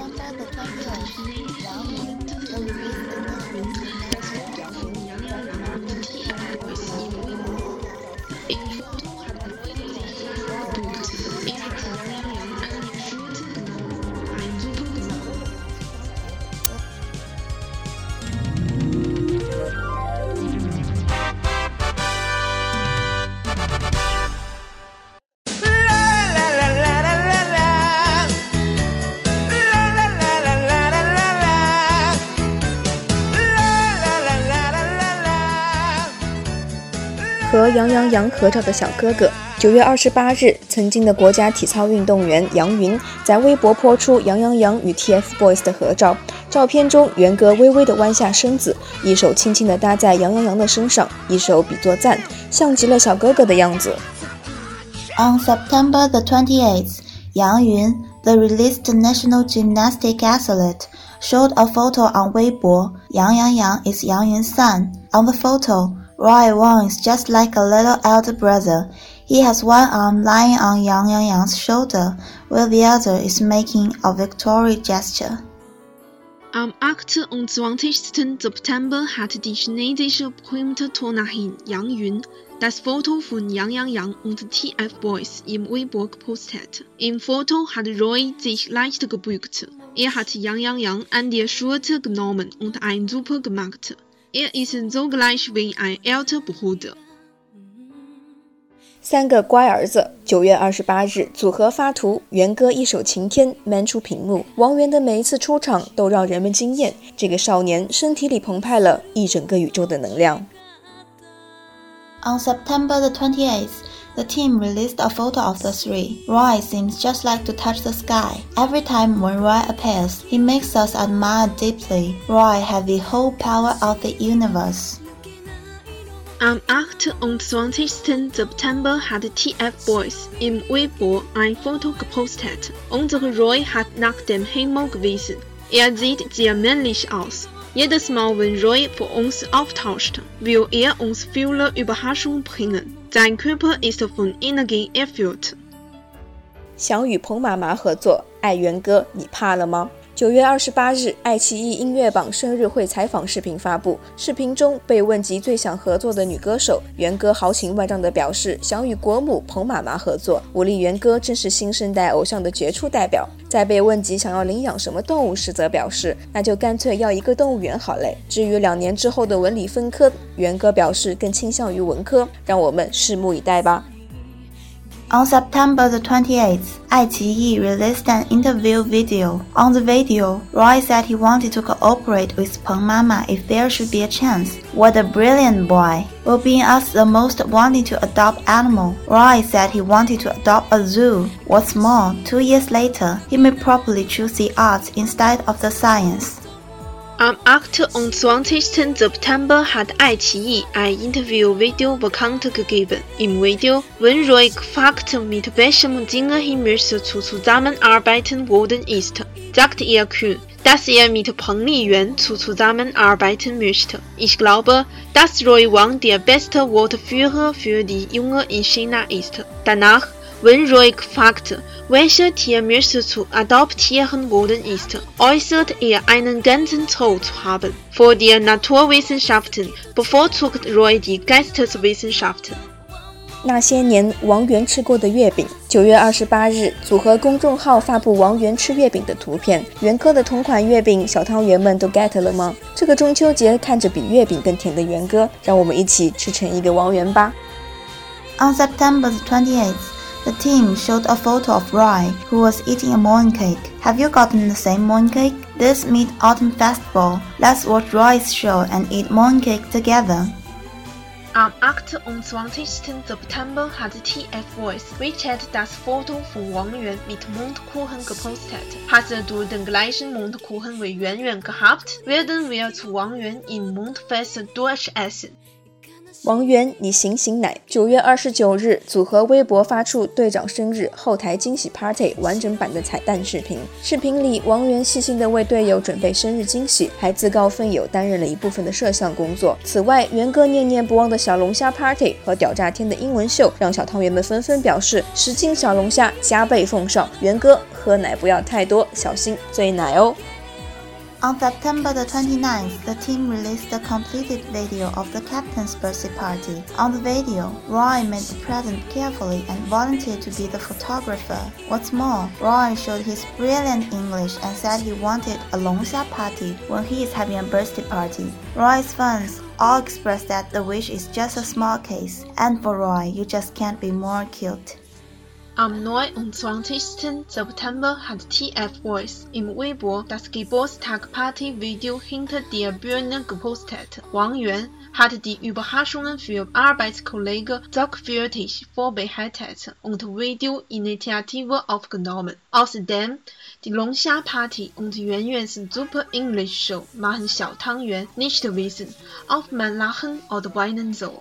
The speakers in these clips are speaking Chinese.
放大的翻转然后呢这的和杨洋洋合照的小哥哥。九月二十八日，曾经的国家体操运动员杨云在微博泼出杨洋洋与 TFBOYS 的合照。照片中，元哥微微地弯下身子，一手轻轻地搭在杨洋洋的身上，一手比作赞，像极了小哥哥的样子。On September the 28th, Yang Yun, the released national gymnastic athlete, showed a photo on Weibo. Yang Yang Yang is Yang Yun's son. On the photo, Roy Wang is just like a little elder brother. He has one arm lying on Yang Yang Yang's shoulder, while the other is making a victory gesture. Am 8. und 20. September hat die chinesische Berühmte-Turnerin Yang Yun das Foto von Yang Yang Yang und TF Boys im Weibo gepostet. Im Foto hat Roy sich leicht gebückt. Er hat Yang Yang Yang an der Schulter genommen und ein Super gemacht. Er ist so gleich wie ein älterer Bruder。三个乖儿子。九月二十八日，组合发图，元哥一首《晴天，man 出屏幕。王源的每一次出场都让人们惊艳。这个少年身体里澎湃了一整个宇宙的能量。On September the 28th. The team released a photo of the three. Roy seems just like to touch the sky. Every time when Roy appears, he makes us admire deeply. Roy has the whole power of the universe. Am 8. und 20. September hat TF Boys im Weibo ein Foto gepostet. Unsere Roy hat nach dem Himmel gewiesen. Er sieht sehr männlich aus. Jedes Mal, wenn Roy vor uns auftaucht, will er uns viele Überraschungen bringen. Dein Körper ist von Energie erfüllt. 想与彭妈妈合作，爱源哥，你怕了吗？九月二十八日，爱奇艺音乐榜生日会采访视频发布。视频中被问及最想合作的女歌手，元哥豪情万丈地表示想与国母彭妈妈合作。武力元哥正是新生代偶像的杰出代表。在被问及想要领养什么动物时，则表示那就干脆要一个动物园好嘞。至于两年之后的文理分科，元哥表示更倾向于文科，让我们拭目以待吧。On September the 28th, iQIYI released an interview video. On the video, Roy said he wanted to cooperate with Peng Mama if there should be a chance. What a brilliant boy! Will being asked the most wanting to adopt animal, Roy said he wanted to adopt a zoo. What's more, two years later, he may probably choose the arts instead of the science. Am 8. und 20. September hat iQIYI ein Interview-Video bekannt gegeben. Im Video wird Roy gefragt, mit welchem Dinge Himmel zu zusammenarbeiten worden ist, sagt er kühl, dass er mit Peng Liyuan zu zusammenarbeiten möchte. Ich glaube, dass Roy Wang der beste Wortführer für die Jungen in China ist. Danach wenn Roy gefragt, welche Tiermischung zu adoptieren worden ist, äußert er einen ganzen Zoll zu haben. Vor den Naturwissenschaften bevorzugt Roy die Geisteswissenschaften. 那些年，王源吃过的月饼。九月二十八日，组合公众号发布王源吃月饼的图片。元哥的同款月饼，小汤圆们都 get 了吗？这个中秋节，看着比月饼更甜的元哥，让我们一起吃成一个王源吧。On September 28th. The team showed a photo of Roy, who was eating a mooncake. Have you gotten the same mooncake? This Mid-Autumn Festival. Let's watch Roy's show and eat mooncake together. Am 28. September hat TF Voice WeChat das Foto von Wang Yuan mit Mundkuchen gepostet. Hast du er den gleichen Mundkuchen wie Yuan Yuan gehabt? Werden wir zu Wang Yuan im Mundfest durchessen. 王源，你醒醒奶！九月二十九日，组合微博发出队长生日后台惊喜 party 完整版的彩蛋视频。视频里，王源细心地为队友准备生日惊喜，还自告奋勇担任了一部分的摄像工作。此外，源哥念念不忘的小龙虾 party 和屌炸天的英文秀，让小汤圆们纷纷表示十斤小龙虾加倍奉上。源哥，喝奶不要太多，小心醉奶哦。On September the 29th, the team released a completed video of the captain's birthday party. On the video, Roy made the present carefully and volunteered to be the photographer. What's more, Roy showed his brilliant English and said he wanted a Longxia party when he is having a birthday party. Roy's fans all expressed that the wish is just a small case, and for Roy, you just can't be more cute. Am 9 und 20. September hat TF Voice im Weibo das Geburtstag-Party-Video hinter der Bühne gepostet. Wang Yuan hat die Überraschungen für Arbeitskollegen sorgfältig vorbereitet und Video-Initiative aufgenommen. Außerdem die Longxia Party und Yuan Yuans Super English Show machen Xiao Tang Yuan nicht wissen, ob man lachen oder weinen soll.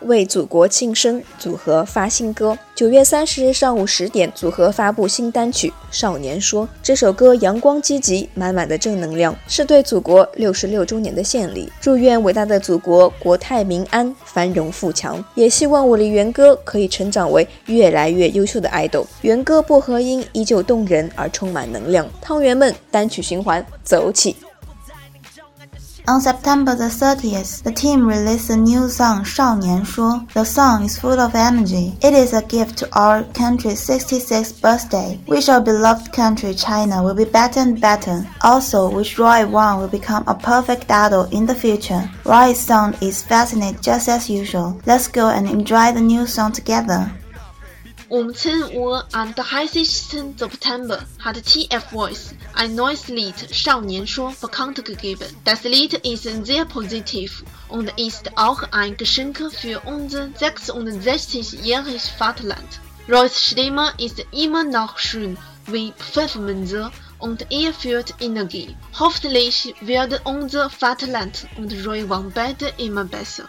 为祖国庆生，组合发新歌。九月三十日上午十点，组合发布新单曲《少年说》。这首歌阳光积极，满满的正能量，是对祖国六十六周年的献礼。祝愿伟大的祖国国泰民安，繁荣富强。也希望我的元歌可以成长为越来越优秀的爱豆。元歌薄荷音依旧动人而充满能量。汤圆们，单曲循环，走起 ！On September the 30th, the team released a new song, 少年说. The song is full of energy. It is a gift to our country's 66th birthday. Wish our beloved country, China, will be better and better. Also, wish Roy Wang will become a perfect idol in the future. Roy's song is fascinating just as usual. Let's go and enjoy the new song together. Um 10 Uhr am 30. September hat TF Voice Ein neues Lied Schau Nian bekannt gegeben. Das Lied ist sehr positiv und ist auch ein Geschenk für unser 66-jähriges Vaterland. Roys Stimme ist immer noch schön wie Pfefferminze und er führt Energie. Hoffentlich wird unser Vaterland und Roy Wang beide immer besser.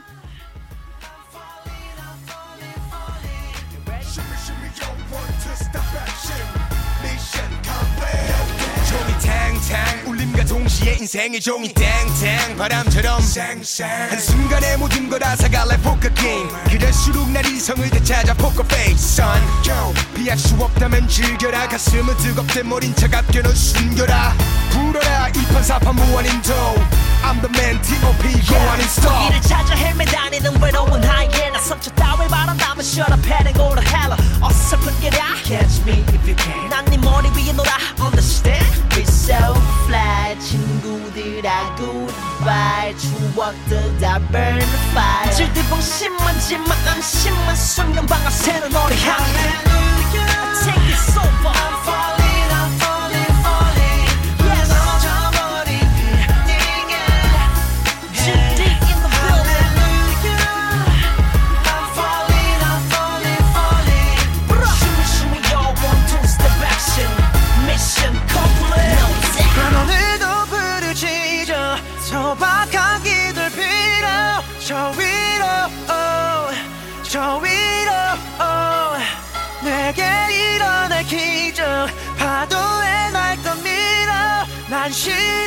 동시에 인생의 종이 땡땡 바람처럼 한순간에 모든 걸 앗아갈래 포커 게임. 그럴수록 날 이성을 되찾아 포커 페이스. son 피할 수 없다면 즐겨라. 가슴은 뜨겁대 머린 차갑게 넌 숨겨라. 불어라 이판사판 무한인 도. I'm the man T.O.P. go on and stop. 이를 찾아 헤매다 绝对放心，门前没人。关心。